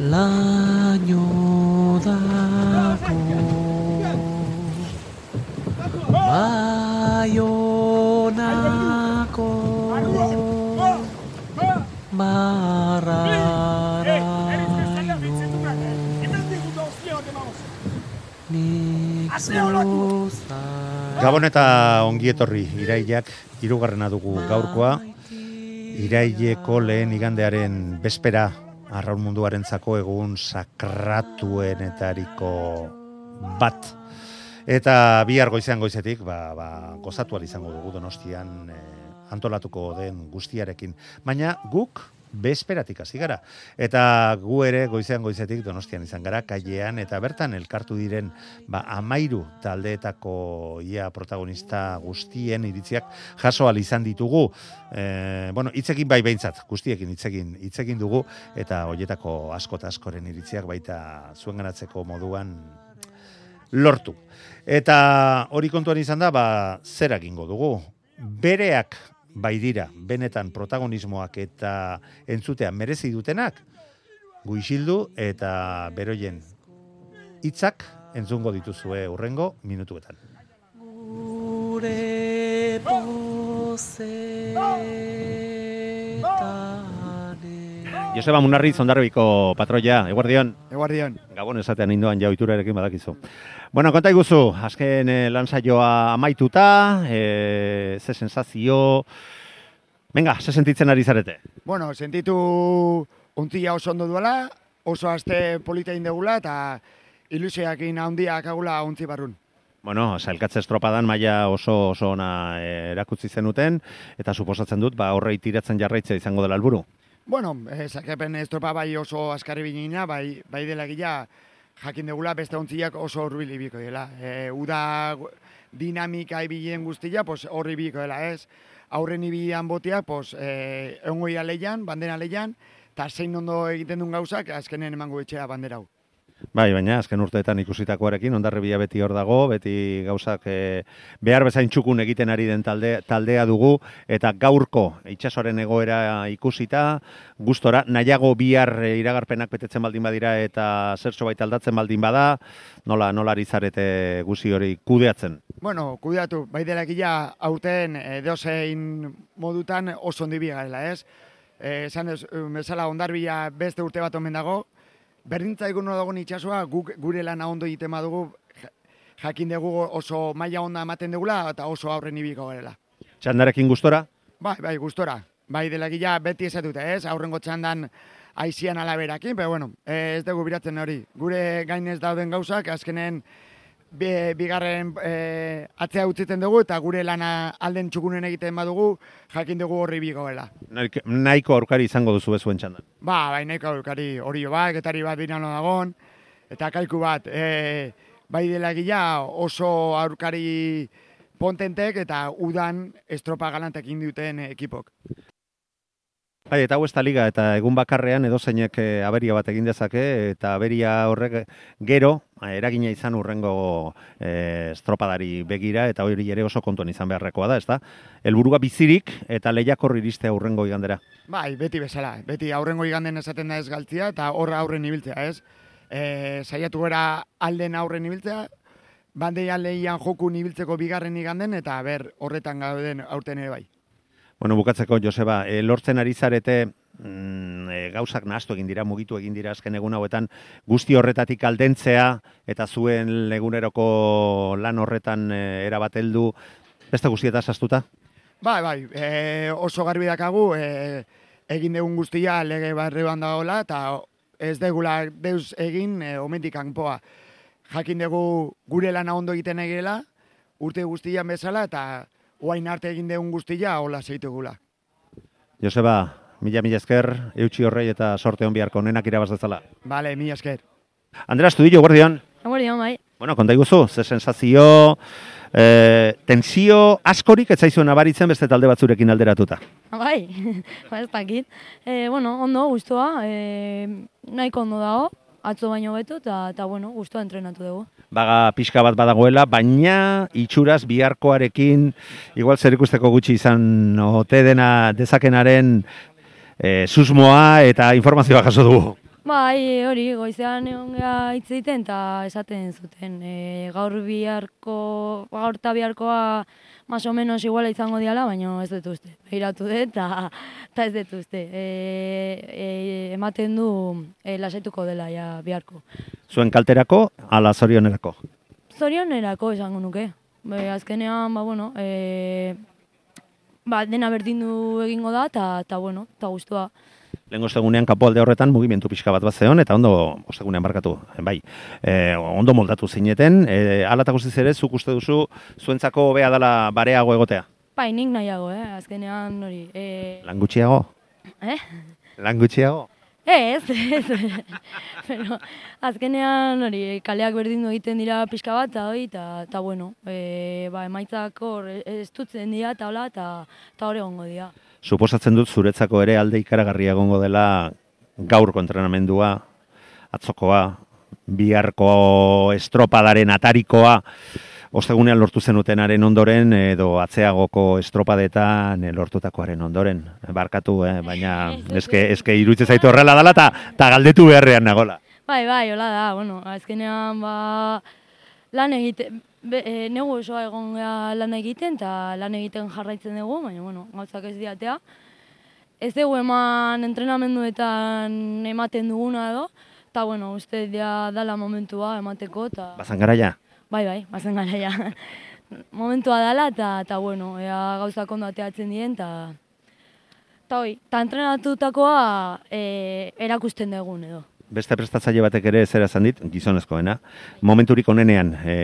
laino dako baionako marraraino nik Gabon eta ongi etorri irailak hirugarrena dugu gaurkoa. Iraileko lehen igandearen bespera arraun munduarentzako egun sakratuenetariko bat. Eta bihar goizean goizetik, ba, ba, gozatu izango dugu donostian eh, antolatuko den guztiarekin. Baina guk besperatik hasi gara. Eta gu ere goizean goizetik donostian izan gara, kailean, eta bertan elkartu diren ba, amairu taldeetako ia protagonista guztien iritziak jaso izan ditugu. E, bueno, hitzekin bai behintzat, guztiekin hitzekin hitzekin dugu, eta hoietako asko eta askoren iritziak baita zuen ganatzeko moduan lortu. Eta hori kontuan izan da, ba, zer egingo dugu. Bereak bai dira, benetan protagonismoak eta entzutean merezi dutenak, guixildu eta beroien hitzak entzungo dituzue urrengo minutuetan. gure bozetane Joseba Munarri zondarribiko patroia, eguardion, Eguardion. gabon esatean indoan ja oiturarekin badakizu. Bueno, konta iguzu, azken eh, lansaioa amaituta, eh, ze sensazio, Venga, ze sentitzen ari zarete? Bueno, sentitu untzia oso ondo duela, oso aste polita indegula eta ilusioakin handiak agula untzi barrun. Bueno, sailkatze estropadan maila oso oso ona eh, erakutsi zenuten, eta suposatzen dut, ba, horrei tiratzen jarraitzea izango dela helburu. Bueno, eh, sakepen estropa bai oso askari binina, bai, bai dela gila jakin degula beste ontziak oso horbil ibiko dela. E, uda dinamika ibilen guztia, pues horri ibiko dela, ez? Aurren ibilan boteak, pues, e, egongo ira leian, bandera leian, eta zein ondo egiten duen gauzak, azkenen emango etxea bandera hau. Bai, baina azken urteetan ikusitakoarekin ondarribia beti hor dago, beti gauzak e, behar bezain txukun egiten ari den talde, taldea dugu eta gaurko itsasoaren egoera ikusita, gustora nahiago bihar e, iragarpenak betetzen baldin badira eta zertxo baita aldatzen baldin bada, nola nola ari zarete guzi hori kudeatzen. Bueno, kudeatu, bai dela gila aurten edozein modutan oso ondi garela, ez? Eh, esan ez, bezala ondarbila beste urte bat omen dago, berdintza egun dago itxasoa, guk gure lana ondo egiten badugu, ja- jakin dugu oso maila onda ematen dugula eta oso aurren ibiko garela. Txandarekin gustora? Bai, bai, gustora. Bai dela gila beti esatute, ez? Aurrengo txandan aizian alaberakin, pero bueno, eh, ez dugu biratzen hori. Gure gainez dauden gauzak, azkenen bi, bigarren e, atzea utziten dugu eta gure lana alden txukunen egiten badugu, jakin dugu horri bigoela. Nahiko- aurkari izango duzu bezuen txandan. Ba, bai, nahiko aurkari hori bat, getari bat dinano dagon, eta kaiku bat, e, bai dela gila oso aurkari pontentek eta udan estropa galantek induten ekipok. Bai, eta hau ez liga, eta egun bakarrean edozeinek e, aberia bat egin dezake, eta aberia horrek gero, eh, eragina izan urrengo e, estropadari begira, eta hori ere oso kontuan izan beharrekoa da, ez da? Helburua bizirik eta lehiakor iristea urrengo igandera. Bai, beti bezala. Beti aurrengo iganden esaten da ez galtzia eta horra aurren ibiltzea, ez? E, saiatu gara alden aurren ibiltzea, bandei aldeian joku ibiltzeko bigarren iganden eta ber horretan gauden aurten ere bai. Bueno, bukatzeko, Joseba, e, lortzen ari zarete mm, e, gauzak nahastu egin dira, mugitu egin dira azken egun hauetan, guzti horretatik aldentzea eta zuen eguneroko lan horretan e, erabat heldu beste guztietaz astuta? Bai, bai, e, oso garbi dakagu, e, egin dugun guztia lege barrean dagoela, eta ez degula deus egin e, omendik kanpoa. Jakin dugu gure lana ondo egiten egela, urte guztian bezala, eta oain arte egin dugun guztia, hola zeitegula. Joseba, mila mila esker, eutxi horrei eta sorte hon biharko nenak irabaz dezala. Bale, mi esker. Andrea Estudillo, guardian. Eguerdion, bai. Bueno, konta iguzu, ze sensazio, e, tensio askorik ez zaizuen nabaritzen beste talde batzurekin alderatuta. Bai, ba ez dakit. E, bueno, ondo, guztua, e, nahiko ondo dago, atzo baino betu, eta, eta bueno, guztua entrenatu dugu. Baga pixka bat badagoela, baina itxuraz biharkoarekin, igual zer ikusteko gutxi izan ote dena dezakenaren e, susmoa eta informazioa jaso dugu. Bai, hori, goizean egon geha hitz egiten eta esaten zuten. E, gaur biharko, gaur eta biharkoa más o menos iguala izango diala, baina ez dut uste. Begiratu dut eta, eta ez dut uste. E, e, ematen du e, lasaituko dela ja biharko. Zuen kalterako, ala zorionerako. Zorionerako esango nuke. Be, azkenean, ba, bueno, e, ba, dena berdindu egingo da eta, bueno, eta guztua. Lehen ostegunean kapo alde horretan mugimendu pixka bat bat zeon, eta ondo ostegunean barkatu, bai, e, ondo moldatu zineten, e, ala eta guztiz ere, zuk uste duzu, zuentzako hobea dela bareago egotea? Bai, nik nahiago, eh? azkenean hori. E, Lan gutxiago? eh? Lan gutxiago? Ez, ez. Pero, azkenean hori, kaleak berdindu egiten dira pixka bat, eta hori, eta, bueno, e, ba, emaitzak hor ez dutzen dira, eta hola, eta, hori egongo dira. Suposatzen dut zuretzako ere alde ikaragarria egongo dela gaurko entrenamendua, atzokoa, biharko estropadaren atarikoa, ostegunean lortu zenutenaren ondoren edo atzeagoko estropadetan eh, lortutakoaren ondoren. Barkatu, eh? baina eske, eske iruditzen zaitu horrela dela eta ta galdetu beharrean nagola. Bai, bai, hola da, bueno, azkenean ba, lan egite, be, e, negu osoa egon gea lan egiten, eta lan egiten jarraitzen dugu, baina, bueno, gauzak ez diatea. Ez dugu eman entrenamenduetan ematen duguna edo, eta, bueno, uste dia dala momentua emateko, eta... Bazan gara ja? Bai, bai, bazen gara ja. momentua dala, eta, eta bueno, ea gauzak ondo ateatzen dien, eta... Eta hoi, eta entrenatutakoa e, erakusten dugun edo beste prestatzaile batek ere zera esan dit, gizonezkoena, momenturik onenean e,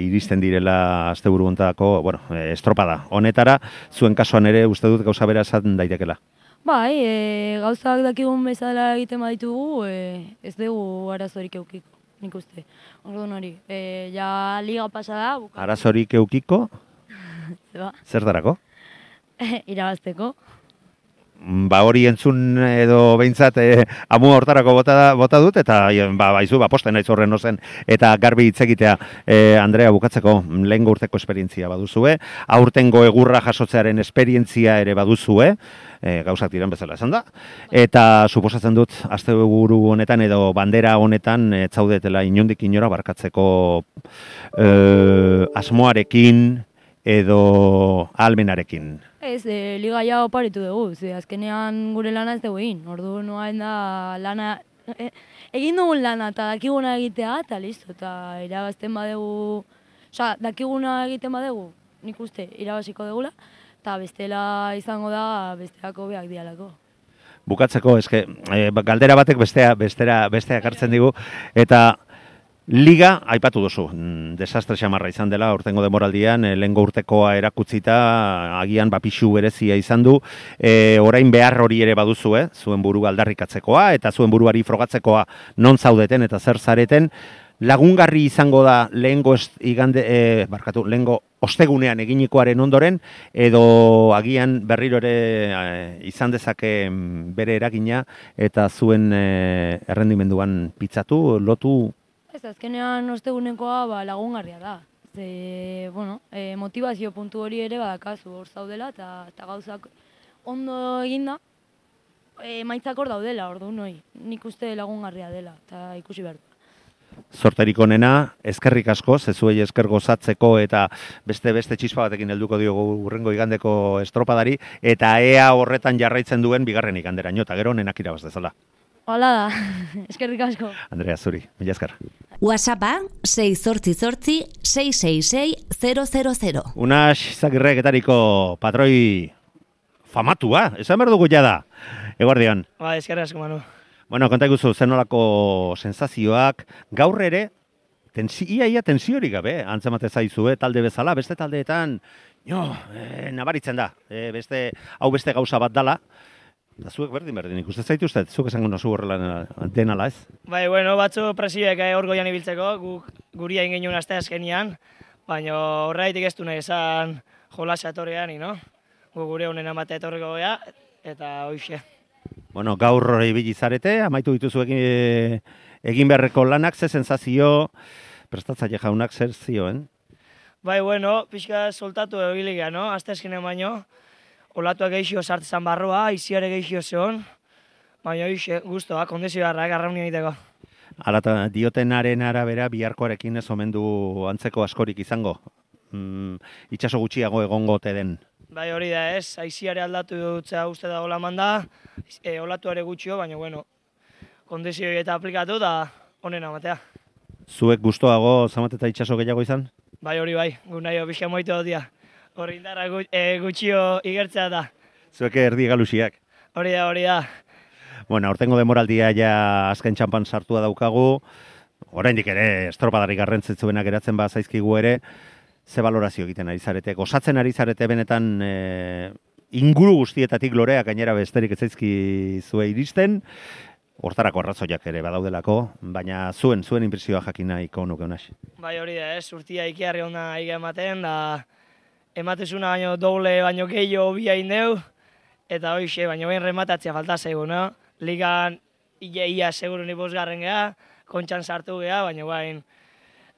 iristen direla asteburu hontako, bueno, e, estropada. Honetara, zuen kasuan ere uste dut gauza bera esan daitekela. Bai, e, gauzak dakigun bezala egiten baditugu, e, ez dugu arazorik eukiko, nik uste. Orduan hori, e, ja liga pasa da. Arazorik eukiko? Zer darako? Irabazteko ba hori entzun edo behintzat e, amu hortarako bota, bota dut, eta ba, baizu, ba, posten naiz horren ozen, eta garbi hitz egitea. E, Andrea bukatzeko lehen urteko esperientzia baduzue, aurtengo egurra jasotzearen esperientzia ere baduzue, e, gauzak diren bezala esan da, eta suposatzen dut, azte guru honetan edo bandera honetan, e, zaudetela inondik inora barkatzeko e, asmoarekin edo almenarekin. Ez, e, liga ja oparitu dugu, ze azkenean gure lana ez dugu egin. Ordu noain da lana, e, egin dugun lana eta dakiguna egitea eta listo, eta irabazten badegu, oza, dakiguna egiten badegu, nik uste, irabaziko degula, eta bestela izango da besteako beak dialako. Bukatzeko, eske, e, galdera batek bestea, bestera, bestea hartzen digu, eta Liga, aipatu duzu, mm, desastre xamarra izan dela, urtengo demoraldian, e, lehengo urtekoa erakutzita, agian bapixu berezia izan du, e, orain behar hori ere baduzu, eh? zuen buru aldarrikatzekoa, eta zuen buruari frogatzekoa non zaudeten eta zer zareten, lagungarri izango da lehengo, igande, e, barkatu, lehengo ostegunean eginikoaren ondoren, edo agian berriro ere izan dezake mm, bere eragina, eta zuen e, errendimenduan pitzatu, lotu, Ez, azkenean ostegunekoa ba, lagungarria da. Ze, bueno, e, motivazio puntu hori ere badakazu hor zaudela eta, gauzak ondo eginda e, maitzak hor daudela, ordu noi. Nik uste lagungarria dela eta ikusi behar Zorterik onena, eskerrik asko, zezuei esker gozatzeko eta beste beste txispa batekin helduko diogu urrengo igandeko estropadari eta ea horretan jarraitzen duen bigarren igandera, eta gero nenak irabaz dezala. Hala da, eskerrik asko. Andrea Zuri, mila esker. WhatsAppa 688-666-000. Unas zagirreketariko patroi famatua, esan behar dugu jada. Eguardian. Ba, eskerrik asko, Manu. Bueno, konta iguzu, zenolako sensazioak, gaur ere, tensi, ia, ia tensiorik gabe, antzemate zaizu, eh, talde bezala, beste taldeetan, jo, eh, nabaritzen da, eh, beste, hau beste gauza bat dala, Da zuek berdin berdin ikuste zaituztet, zuk esango nozu horrela denala ez? Bai, bueno, batzu presioek eh, hor goian ibiltzeko, guk guria ingenuen aste azkenian, baina horreitik ez du nahi esan jolasa etorrean, no? Gu gure honen amate etorriko gea, eta hoxe. Bueno, gaur hori bilizarete, amaitu dituzu egin, egin beharreko lanak, ze sensazio, prestatzaile jaunak zer zioen? Bai, bueno, pixka soltatu egiligea, no? Azkenen baino, olatuak geixio sartzezan barroa, iziare geixio zeon, baina hoxe, guztoa, kondizio harrak, arraunio egiteko. Alata, diotenaren arabera biharkoarekin ez omen du antzeko askorik izango. Mm, itxaso gutxiago egongo ote den. Bai, hori da ez, aiziare aldatu dutzea uste da hola manda, e, olatuare gutxio, baina bueno, kondizio eta aplikatu da honen amatea. Zuek gustoago zamat eta itxaso gehiago izan? Bai, hori bai, gu nahi pixka moitu dut dia. Hori indarra gu, e, gutxio igertzea da. Zuek erdi galusiak. Hori da, hori da. Bueno, aurtengo demoraldia ja azken txampan sartua daukagu. Oraindik ere estropadarik garrantzitsuenak geratzen ba zaizkigu ere ze valorazio egiten ari zarete. Gozatzen ari zarete benetan e, inguru guztietatik loreak gainera besterik ez zaizki zue iristen. Hortarako arrazoiak ere badaudelako, baina zuen zuen inpresioa jakin nahiko nuke. Bai, hori da, ez, urtia ikiarri ona aiga ematen, da ematezuna baino doble baino gehiago bia indeu, eta hoxe, baino behin rematatzea falta zaigu, no? Ligan ia ia seguru ni bosgarren geha, kontxan sartu geha, baina bain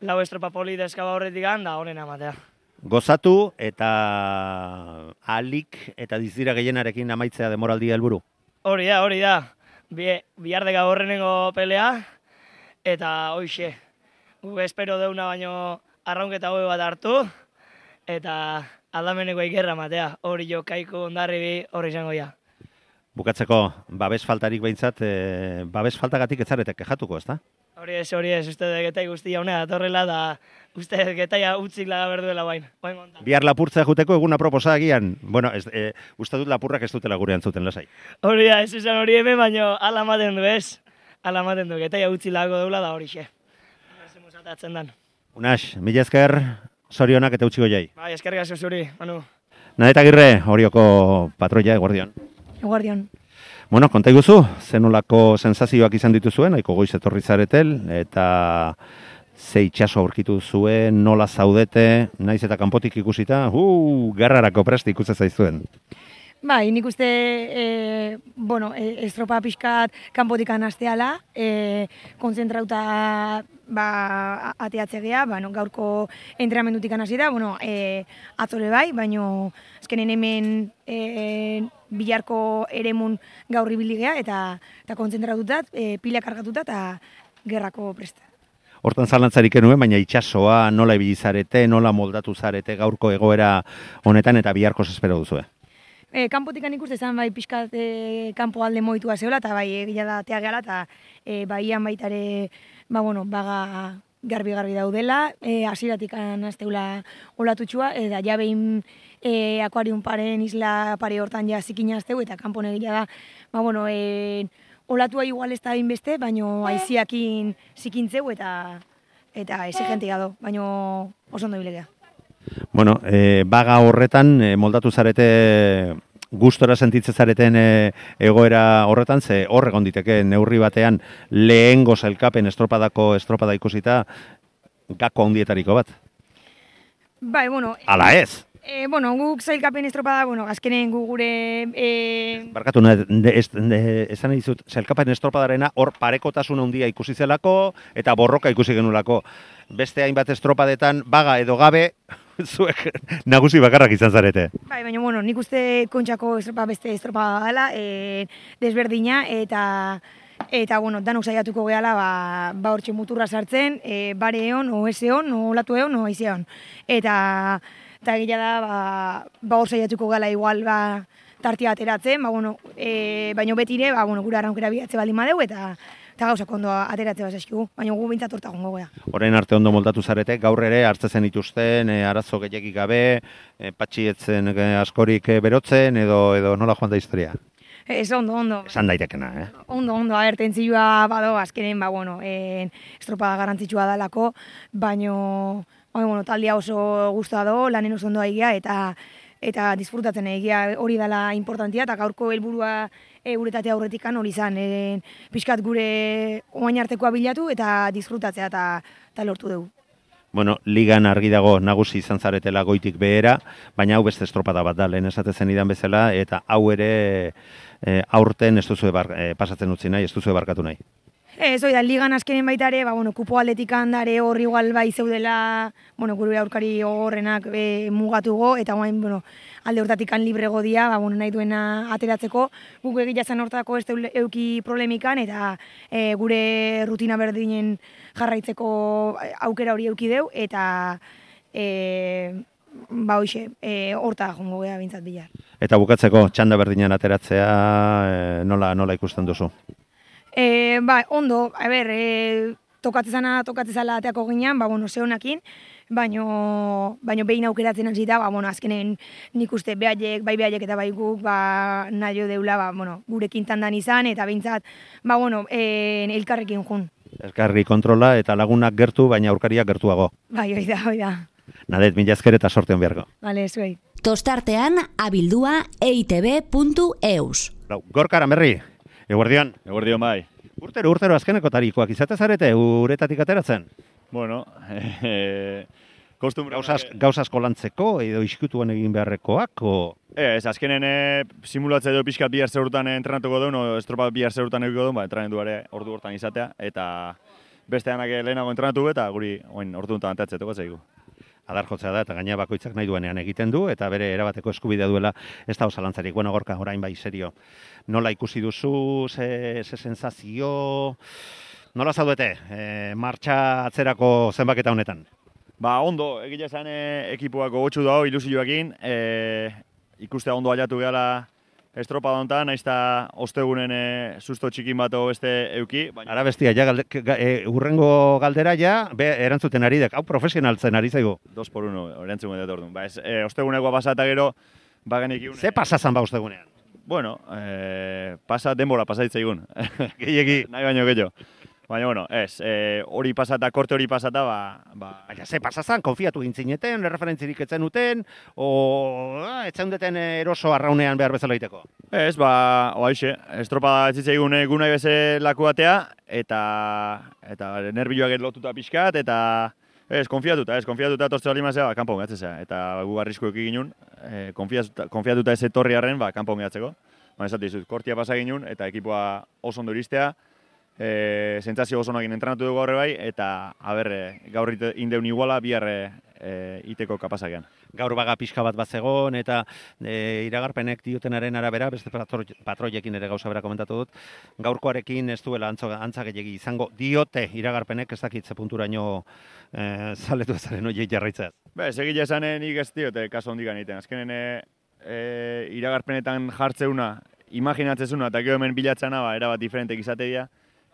lau estropa poli deskaba horretik da honen amatea. Gozatu eta alik eta dizira gehienarekin amaitzea demoraldia helburu. Hori da, hori da. Bi, biardega horrenengo pelea, eta hoxe, gu espero deuna baino arraunketa hobe bat hartu, eta aldameneko ikerra matea, hori jo kaiko ondarri bi hori izango ja. Bukatzeko, babes faltarik behintzat, e, babes faltagatik ez zarete kejatuko, ezta? Hori ez, hori ez, uste dut getai guztia honea datorrela, da uste dut getaia utzik laga berduela bain. bain. Bihar lapurtzea juteko eguna proposa agian. Bueno, ez, e, uste dut lapurrak ez dutela gurean zuten lasai. Hori ez esan hori hemen, baino ala ematen du ez. Ala ematen du, getaia utzi lago deula da hori xe. Unax, mila esker, sorionak eta utzi goiai. Bai, eskerrik asko zuri, Manu. Nadeta Agirre, horioko patroia, eguardion. Eguardion. Bueno, konta iguzu, zenolako sensazioak izan dituzuen, aiko goiz etorri zaretel, eta ze itxaso aurkitu zuen, nola zaudete, naiz eta kanpotik ikusita, uh, garrarako presti ikuste zaizuen. Bai, nik uste, e, bueno, estropa pixkat kanpotik anasteala, e, konzentrauta ba, ateatzea bueno, gaurko entrenamendutik hasi da, bueno, e, atzole bai, baino azkenen hemen e, bilarko eremun gaur ibiligea eta eta kontzentratuta, e, pila kargatuta eta gerrako presta. Hortan zalantzarik enuen, baina itxasoa nola ibilizarete, nola moldatu zarete gaurko egoera honetan eta biharko espero duzu. E, kanpotikan ikuste zen bai pixkat e, kanpo alde moitua zeola eta bai egia da teageala eta e, baian baitare ba, bueno, baga garbi-garbi daudela, e, asiratik anazteula olatutxua, eta ja behin e, akuarium paren isla pare hortan ja zikin azteu, eta kanpon egila da, ba, bueno, e, olatua igual ez da beste, baino aiziakin zikintzeu, eta eta exigentia do, baino oso ondo bilegea. Bueno, e, baga horretan, e, moldatu zarete gustora sentitzen zareten e, egoera horretan, ze horre gonditeke neurri batean lehengo zailkapen estropadako estropada ikusita gako handietariko bat. Bai, bueno... Ala ez! E, bueno, guk zailkapen estropada, bueno, azkenen gu gure... E... Barkatu, de, ez, esan dizut, zailkapen estropadarena hor parekotasun handia ikusi zelako eta borroka ikusi genulako. Beste hainbat estropadetan, baga edo gabe, zuek nagusi bakarrak izan zarete. Bai, baina, bueno, nik uste kontxako estropa beste estropa dela, e, desberdina, eta eta, bueno, danok saiatuko gehala, ba, ba hortxe muturra sartzen, e, bare egon, o ese egon, o latu egon, o aize egon. Eta, eta gila da, ba, ba hor saiatuko gehala igual, ba, tartia ateratzen, ba, bueno, e, baino betire, ba, bueno, gura arraunkera bihatze baldin madeu, eta eta gauzak ondo ateratze bat eskigu, baina gu bintzat horta gongo goea. Horrein arte ondo moldatu zarete, gaur ere hartze zen ituzten, e, arazo gehiagik gabe, e, patxietzen e, askorik e, berotzen, edo edo nola joan da historia? Ez ondo, ondo. Esan daitekena, eh? Ondo, ondo, aher, zilua bado, azkenen, ba, bueno, en, estropada garantzitsua dalako, baino, bueno, taldia oso guztua do, lanen oso ondo aigia, eta eta disfrutatzen egia hori dela importantia, eta gaurko helburua e, uretate aurretikan hori izan, e, pixkat gure oain artekoa bilatu eta disfrutatzea eta, lortu dugu. Bueno, ligan argi dago nagusi izan zaretela goitik behera, baina hau beste estropada bat da, lehen esate zen idan bezala, eta hau ere e, aurten ez duzu ebar, e, pasatzen utzi nahi, ez duzu ebarkatu nahi. Ez, hori da, ligan azkenen baita ere, ba, bueno, kupo atletik handare horri igual bai zeudela, bueno, gure aurkari horrenak e, mugatugo, eta guain, bueno, alde hortatik han librego dia, ba, bueno, nahi duena ateratzeko, guk egia zen hortako ez euki problemikan, eta e, gure rutina berdinen jarraitzeko aukera hori euki deu, eta e, ba, hoxe, e, horta jongo gea bintzat bilar. Eta bukatzeko, txanda berdinan ateratzea, e, nola, nola ikusten duzu? E, ba, ondo, a ber, e, tokatzezana, tokatzezala ateako ginean, ba, bueno, zehonakin, baino, baino behin aukeratzen hasita, ba, bueno, azkenen nik uste behaiek, bai behaiek eta bai guk, ba, nahi deula, ba, bueno, gurekin tandan izan, eta behintzat, ba, bueno, e, elkarrekin jun. Elkarri kontrola eta lagunak gertu, baina aurkariak gertuago. Bai, hoi da, hoi da. Nadet, mila esker eta sorteon beharko. Bale, zuei. Tostartean abildua eitb.eus. Lau, Gorka Aramerri, eguerdion. Eguerdion bai. Urtero, urtero azkeneko tarikoak izate zarete, uretatik ateratzen. Bueno, eh, kostumbre... Gauzaz, gauzasko lantzeko, edo iskutuan egin beharrekoak, o... Ez, azkenen eh, simulatzea edo pixkat bihar zeurtan entrenatuko duen, o estropa bihar zeurtan egiko duen, ba, entrenatu ere ordu hortan izatea, eta beste anak lehenago entrenatu eta guri, oin, ordu honetan antatzea toko zaigu. Adar jotzea da, eta gaina bakoitzak nahi duenean egiten du, eta bere erabateko eskubidea duela ez da osalantzarik. Bueno, gorka, orain bai, serio. Nola ikusi duzu, ze, ze sensazio, nola zaudete, e, martxa atzerako zenbaketa honetan? Ba, ondo, egile esan e, ekipuak gogotsu dago, ilusioakin, e, ikustea ondo aliatu gehala estropa dontan, naiz eta ostegunen e, susto txikin bat beste euki. Baina... Ara bestia, ja, galde, ga, e, urrengo galdera ja, be, erantzuten ari dek, hau profesionaltzen ari zaigu. Dos por uno, erantzun dut orduan. Ba, ez, e, ostegunekoa pasata gero, bagenik iun... Ze pasazan ba ostegunean? Bueno, e, pasa denbora pasaitza igun. Gehiegi. Nahi baino gehiago. Baina, bueno, ez, e, hori pasata, korte hori pasata, ba... ba Baina, ze pasazan, konfiatu gintzineten, referentzirik etzen uten, o ah, etzen duten eroso arraunean behar bezala iteko. Ez, ba, oaixe, estropa etzitzaigun egunai beze laku batea, eta, eta nervioak lotuta pixkat, eta ez, konfiatuta, ez, konfiatuta tortze bali mazea, ba, kanpon gatzea, eta gu arrisku eki e, konfiatuta, konfiatuta ez etorri arren, ba, kanpon gatzeko. Ba, esate dizut, kortia pasa ginen, eta ekipoa oso ondo iristea, e, sentsazio oso nagin entrenatu dugu gaur bai, eta aber, e, gaur indeun iguala, bihar e, iteko kapazakean. Gaur baga pixka bat bat zegoen, eta e, iragarpenek diotenaren arabera, beste patro, patroiekin ere gauza bera komentatu dut, gaurkoarekin ez duela antzo, antza gehiagi izango diote iragarpenek ez dakit ze punturaino e, zaletu ezaren oiei jarraitzaz. Be, segile esanen nik ez diote kaso hondik egiten. Azkenen e, e, iragarpenetan jartzeuna, imaginatzezuna eta gero hemen bilatzena ba, erabat diferentek izate dira.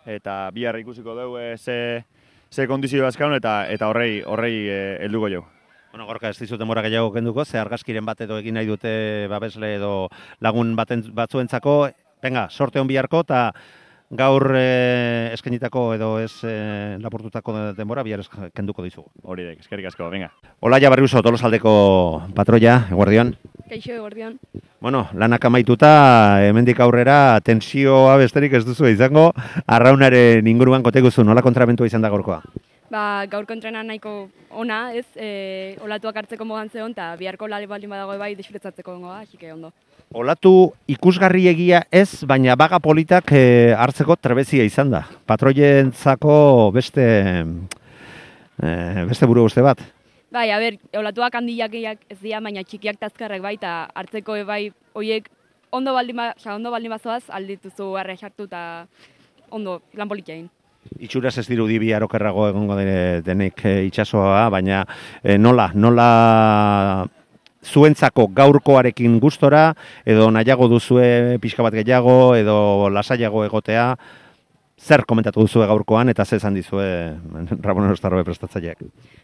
Eta bihar ikusiko dugu e, ze, ze kondizio azkaun eta eta horrei horrei e, helduko jau. Bueno, gorka ez dizut demora gehiago kenduko, ze argazkiren bat edo egin nahi dute babesle edo lagun baten, batzuentzako, venga, sorte hon biharko, eta gaur e, eskenitako edo ez e, lapurtutako denbora bihar kenduko dizugu. Hori dek, eskerrik asko, venga. Olaia Barriuso, tolosaldeko patroia, eguardion. Kaixo egordion. Bueno, lanak amaituta, hemendik aurrera tensioa besterik ez duzu izango, arraunaren inguruan koteguzu, nola kontramentua izan da gorkoa? Ba, gaurko entrena nahiko ona, ez, e, olatuak hartzeko mogan zeon, eta biharko lale baldin badago bai desfiletzatzeko gongo, así que ondo. Olatu ikusgarri egia ez, baina baga politak eh, hartzeko trebezia izan da. Patroientzako beste, eh, beste buru uste bat. Bai, a ber, olatuak handiak ez dira, baina txikiak tazkarrek bai, eta hartzeko e bai, hoiek ondo baldin, ba, oza, ondo baldin bazoaz, aldituzu arre sartu eta ondo, lan politia egin. Itxuraz ez dirudi bi arokerrago egongo de, denek eh, itsasoa, baina eh, nola, nola zuentzako gaurkoarekin gustora, edo nahiago duzue pixka bat gehiago, edo lasaiago egotea, zer komentatu duzue gaurkoan, eta ze esan dizue Ramon Ostarrobe prestatzaileak.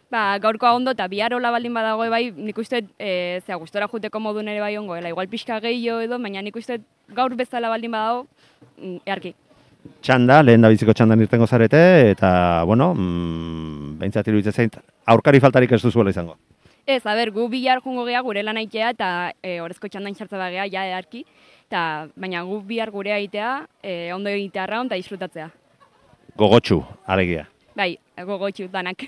Ba, gaurkoa ondo eta bihar hola baldin badago bai, nik uste, e, zera, gustora juteko modun ere bai ongoela, igual pixka gehiago edo, baina nik uste gaur bezala baldin badago, mm, earki. Txanda, lehen da biziko txandan irtengo zarete, eta, bueno, mm, behintzat iruditzen zein, aurkari faltarik ez duzuela izango. Ez, a ber, gu bihar jungo gea gure lan aitea eta e, orezko txandain sartza bagea, ja edarki. Ta, baina gu bihar gure aitea, e, ondo egitea arraun eta disfrutatzea. Gogotxu, alegia. Bai, gogotxu danak.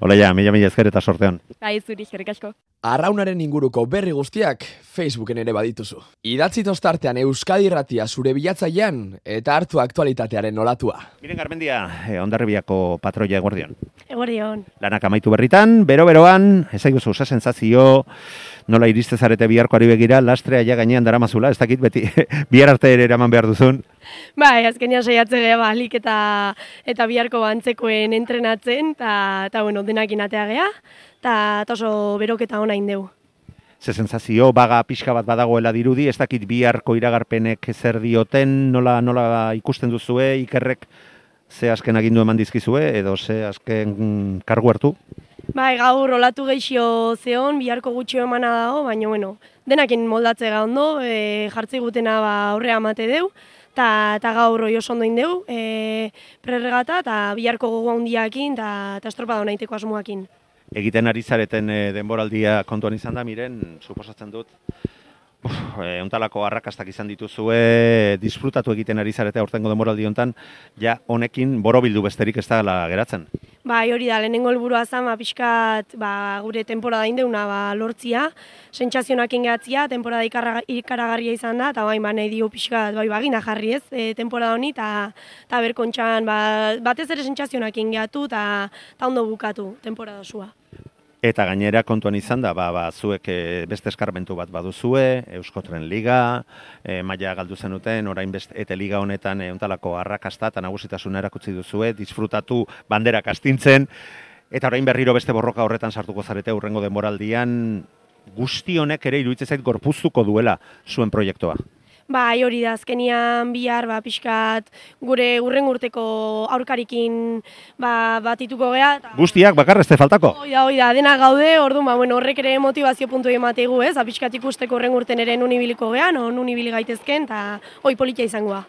Hola ja, mila mila ezker eta sortean. Bai, zuri, eskerrik asko. Arraunaren inguruko berri guztiak Facebooken ere badituzu. Idatzi tostartean Euskadi Irratia zure bilatzailean eta hartu aktualitatearen nolatua. Miren Garmendia, eh, ondarribiako patroia eguerdion. Eguerdion. Lanak amaitu berritan, bero-beroan, ez aiguzu usa sentzazio, nola iriste zarete biharkoari begira, lastrea ja gainean daramazula, ez dakit beti bihar arte ere eraman behar duzun. Bai, azkenean saiatze gea balik eta eta biharko bantzekoen entrenatzen eta bueno, denak inatea gea eta oso beroketa ona indeu. Ze sensazio baga pixka bat badagoela dirudi, ez dakit biharko iragarpenek zer dioten, nola nola ikusten duzue, ikerrek ze azken agindu eman dizkizue edo ze azken kargu hartu? Bai, gaur olatu geixio zeon, biharko gutxio emana dago, baina bueno, denakin moldatze ondo, e, jartzi gutena ba aurrea amate deu, eta ta gaur oio ondo indeu, e, prerregata, eta biharko gogo handiakin, eta estropada naiteko asmoakin. Egiten ari zareten e, denboraldia kontuan izan da, miren, suposatzen dut, Uf, e, untalako arrakastak izan dituzue, disfrutatu egiten ari zarete aurtengo demoraldi hontan, ja honekin borobildu besterik ez da geratzen. Bai, hori da, lehenengo helburua zan, ba, pixkat, ba, gure temporada indeuna ba, lortzia, sentsazionak ingatzia, temporada ikaragarria izan da, eta bai, ba, nahi dio pixkat, bai, bagina jarri ez, e, temporada honi, eta berkontxan, ba, batez ere sentsazionak ingatu, eta ondo bukatu temporada zua. Eta gainera kontuan izan da, ba, ba, zuek e, beste eskarmentu bat baduzue, Euskotren Liga, e, maila galdu zenuten, orain beste, eta Liga honetan e, ontalako arrakasta eta nagusitasuna erakutsi duzue, disfrutatu bandera kastintzen, eta orain berriro beste borroka horretan sartuko zarete urrengo denboraldian, guzti honek ere iruditzen zait gorpuztuko duela zuen proiektua. Bai, hori da, azkenian bihar, ba, pixkat, gure urren urteko aurkarikin ba, batituko geha. Guztiak, bakarrez te faltako? Hoi da, hoi da, dena gaude, ordu, ba, bueno, horrek ere motivazio puntu emategu, ez, a ba, pixkat ikusteko urren urten ere nun ibiliko geha, no, nun ibili gaitezken, eta hoi politia izangoa.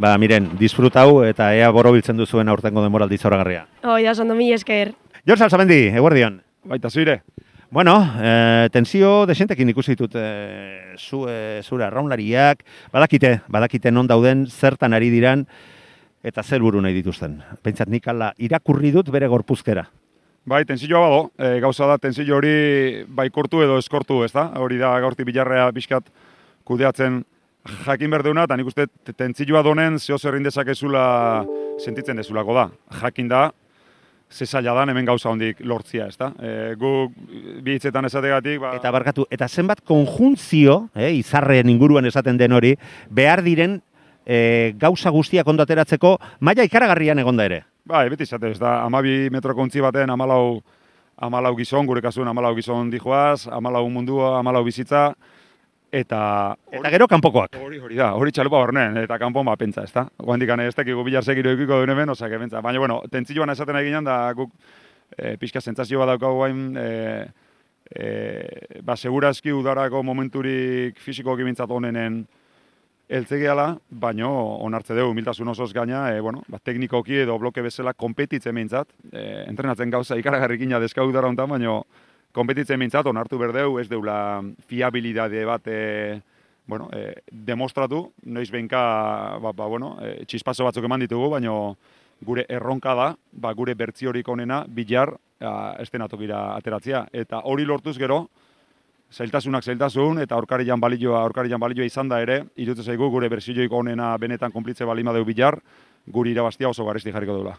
Ba, miren, disfrutau eta ea borobiltzen duzuen aurtengo denboraldi zoragarria. Hoi da, sondo mi esker. Jor Salzamendi, eguerdion. Baita zuire. Bueno, e, tensio desentekin ikusi ditut e, zu, e, zure arraunlariak, badakite, badakite non dauden zertan ari diran, eta zer buru nahi dituzten. Pentsat nik ala irakurri dut bere gorpuzkera. Bai, tensioa bado, e, gauza da, tensio hori bai kortu edo eskortu, ez da? Hori da, gaurti bilarrea pixkat kudeatzen jakin berdeuna, eta nik uste tentsioa donen zeo zerrin dezakezula sentitzen dezulako da. Jakin da, ze zaila da hemen gauza hondik lortzia, ezta? E, gu bi hitzetan esategatik, ba Eta barkatu, eta zenbat konjuntzio, eh, izarren inguruan esaten den hori, behar diren e, gauza guztiak ondo ateratzeko maila ikaragarrian egonda ere. Bai, beti esate, ez da, amabi metroko ontzi baten amalau, amalau gizon, gure kasuen amalau gizon dijoaz, amalau mundua, amalau bizitza, eta eta gero kanpokoak. Hori hori da, hori txalupa horren eta kanpon ba pentsa, ezta? Goendik ane ez dakigu bilar segiro edukiko duen hemen, osea pentsa. Baina bueno, tentzioan esaten egin da guk e, pixka sentsazio bat daukagu gain e, e, ba segurazki udarako momenturik fisikoki mintzat honenen eltzegeala, baino onartze dugu humiltasun osoz gaina, e, bueno, ba, teknikoki edo bloke bezala kompetitzen mintzat, e, entrenatzen gauza ikaragarrikina deskau dara hontan, baino kompetitzen mintzat, onartu berdeu, ez deula fiabilidade bat e, bueno, e, demostratu, noiz benka, ba, ba, bueno, e, txispazo batzuk eman ditugu, baina gure erronka da, ba, gure bertziorik onena, bilar, estenatokira ateratzea. Eta hori lortuz gero, zailtasunak zailtasun, eta aurkarian balioa, aurkarian balioa izan da ere, irutu zaigu gure bertzioik onena benetan konplitze balima deu bilar, guri irabaztia oso garesti jarriko duela.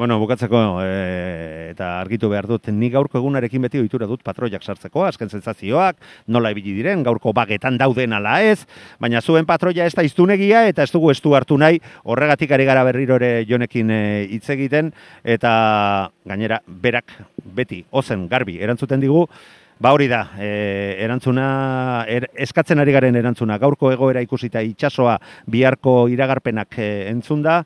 Bueno, bukatzeko e, eta argitu behar dut, nik gaurko egunarekin beti ohitura dut patroiak sartzeko, azken sentsazioak, nola ibili diren, gaurko bagetan dauden ala ez, baina zuen patroia ez da iztunegia eta ez dugu estu hartu nahi, horregatik ari gara berriro ere jonekin e, hitz egiten, eta gainera berak beti, ozen, garbi, erantzuten digu, Ba hori da, e, erantzuna, er, eskatzen ari garen erantzuna, gaurko egoera ikusita itxasoa biharko iragarpenak e, entzunda,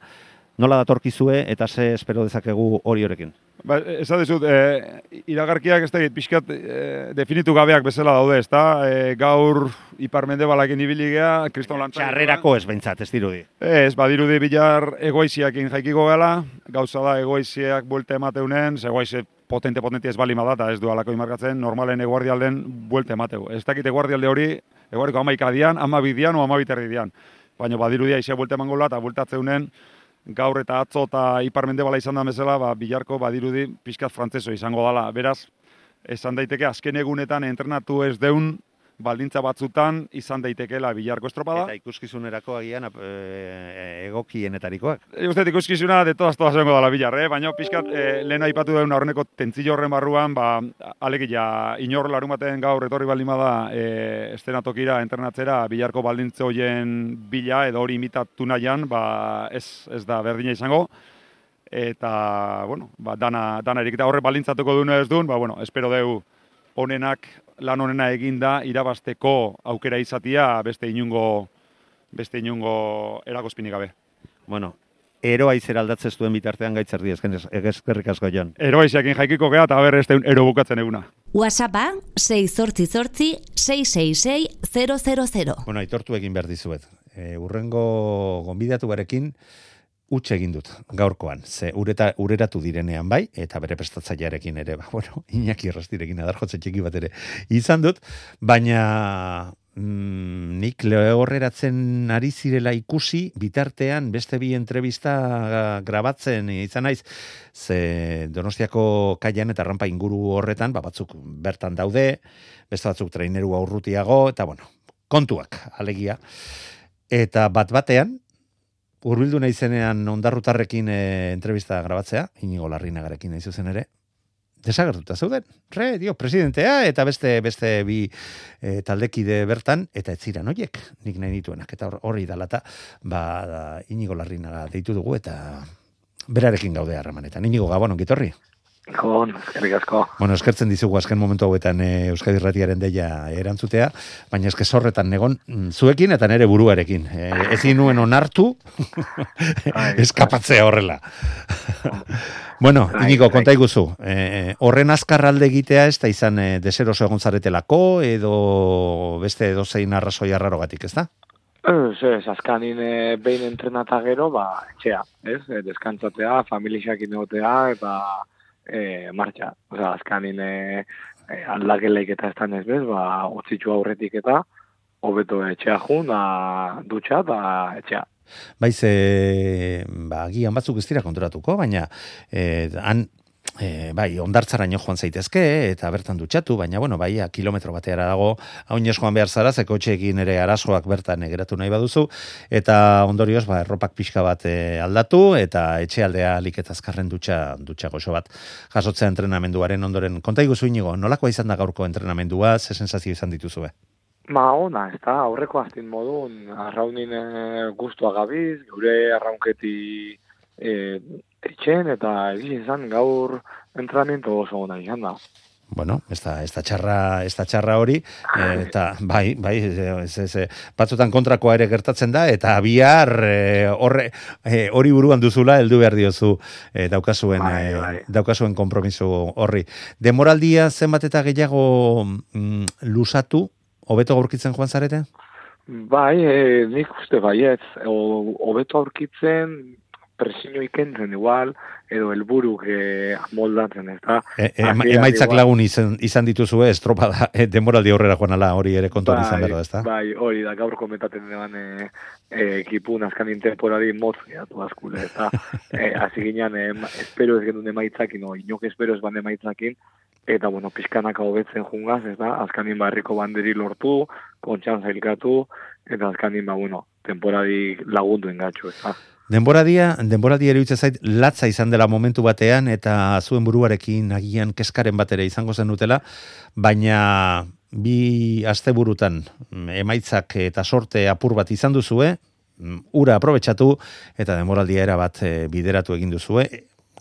nola datorkizue eta ze espero dezakegu hori horrekin? Ba, ez da dizut, e, iragarkiak ez da pixkat e, definitu gabeak bezala daude, ez da? E, gaur iparmende balakin ibili geha, kriston lantzak. Txarrerako ez behintzat, ez dirudi. Ez, badirudi bilar egoiziakin jaikiko gala, gauza da egoiziak buelte emateunen, egoize potente-potente ez bali da, eta ez du alako imarkatzen, normalen eguardialden buelte emateu. Ez dakit eguardialde hori, eguardiko amaika dian, ama bidian, o ama biterri dian. Baina badirudia ise buelte emangola, eta bueltatzeunen, gaur eta atzo eta iparmende bala izan da bezala, ba, bilarko badirudi pixkat frantzeso izango dala. Beraz, esan daiteke azken egunetan entrenatu ez deun baldintza batzutan izan daitekeela bilarko estropada. Eta ikuskizunerako agian e, egokienetarikoak. E, uste ikuskizuna de todas todas zengo dala bilar, eh? baina pixkat e, lehen aipatu dauna horreneko tentzillo horren barruan, ba, alegia inor larun baten gaur etorri baldin bada e, estenatokira entrenatzera bilarko baldintze hoien bila edo hori imitatu nahian, ba, ez, ez da berdina izango eta bueno, ba, dana, dana erikita horre balintzatuko duen ez duen, ba, bueno, espero deu honenak lan honena eginda irabasteko aukera izatia beste inungo beste inungo erakospinik gabe. Bueno, eroa izera aldatzen duen bitartean gaitzerdi eskerrik asko jon. Eroa izakin jaikiko gea eta ber este ero bukatzen eguna. WhatsAppa 688 666 000. Bueno, aitortu egin behar dizuet. E, urrengo gonbidatu barekin, utxe egin dut gaurkoan. Ze ureta, ureratu direnean bai, eta bere prestatzailearekin ere, ba, bueno, inaki errastirekin adarjotze txiki bat ere izan dut, baina mm, nik lehorreratzen ari zirela ikusi, bitartean beste bi entrevista grabatzen izan naiz, ze donostiako kaian eta rampa inguru horretan, ba, batzuk bertan daude, beste batzuk traineru aurrutiago, eta bueno, kontuak, alegia. Eta bat batean, urbildu nahi zenean ondarrutarrekin e, entrevista grabatzea, inigo larrinagarekin nahi zuzen ere, desagertuta zeuden. Re, dio, presidentea eta beste beste bi e, taldekide bertan, eta ez ziren horiek, nik nahi dituenak, eta horri dalata, ba, inigo larrinaga deitu dugu, eta berarekin gaude harremanetan. Inigo gabon, ongitorri? Gon, eskerrik asko. Bueno, eskertzen dizugu azken momentu hauetan e, Euskadi Ratiaren deia erantzutea, baina eske sorretan negon mm, zuekin eta nere buruarekin. E, ezin nuen onartu eskapatzea horrela. bueno, inigo, konta iguzu, e, horren azkarralde egitea ez da izan e, deseroso egon zaretelako edo beste edozein arrazoi arraro gatik, ez da? Ez, ez, azkanin e, behin entrenata gero, ba, etxea, ez, e, deskantzatea, familixak ineotea, eta e, martxa. Osa, azkanin e, e, aldakeleik eta ez ez bez, ba, otzitzu aurretik eta hobeto etxea jun, da, dutxa eta etxea. Baiz, e, ba, gian batzuk ez dira konturatuko, baina e, han e, bai, ondartzaraino joan zaitezke, eta bertan dutxatu, baina, bueno, bai, kilometro bateara dago, hau joan behar zara, zeko txekin ere arazoak bertan egeratu nahi baduzu, eta ondorioz, ba, erropak pixka bat e, aldatu, eta etxealdea liketazkarren dutxa, dutxa goxo bat, jasotzea entrenamenduaren ondoren. Konta iguzu inigo, nolakoa izan da gaurko entrenamendua, ze sensazio izan dituzue? Ma ona, ez da, aurreko aztin modun, arraunin e, guztua gabiz, gure arraunketi e, etxen eta egin izan gaur entrenamiento oso gona izan da. Bueno, esta esta charra esta charra hori eta bai, bai, ez, ez, batzutan kontrakoa ere gertatzen da eta bihar e, horre e, hori buruan duzula heldu behar diozu e, daukazuen bai, bai. daukazuen konpromiso horri. Demoraldia zenbat eta gehiago mm, lusatu hobeto aurkitzen joan zarete? Bai, e, nik uste baiet, hobeto aurkitzen presio ikentzen igual, edo helburu que moldatzen, ez da? E, e, emaitzak lagun izan, izan dituzu ez, da, e, denboraldi horrera joan ala hori ere kontuan bai, izan berda, ez da? Bai, hori da, gaur komentaten deban e, e, ekipun azkan intemporari moz gehiatu askule, ez da? e, Asi ginean, e, espero ez genuen emaitzakin, no, inok espero ez ban emaitzakin, eta, bueno, pixkanaka hobetzen jungaz, ez da? Azkanin barriko banderi lortu, kontxan zailkatu, eta azkanin, ba, bueno, temporari lagundu engatxo, ez da? Denboradia, denboradia eruditzen zait, latza izan dela momentu batean, eta zuen buruarekin agian keskaren batera izango zen dutela, baina bi asteburutan emaitzak eta sorte apur bat izan duzue, ura aprobetsatu, eta denboraldia era bat eh, bideratu egin duzue,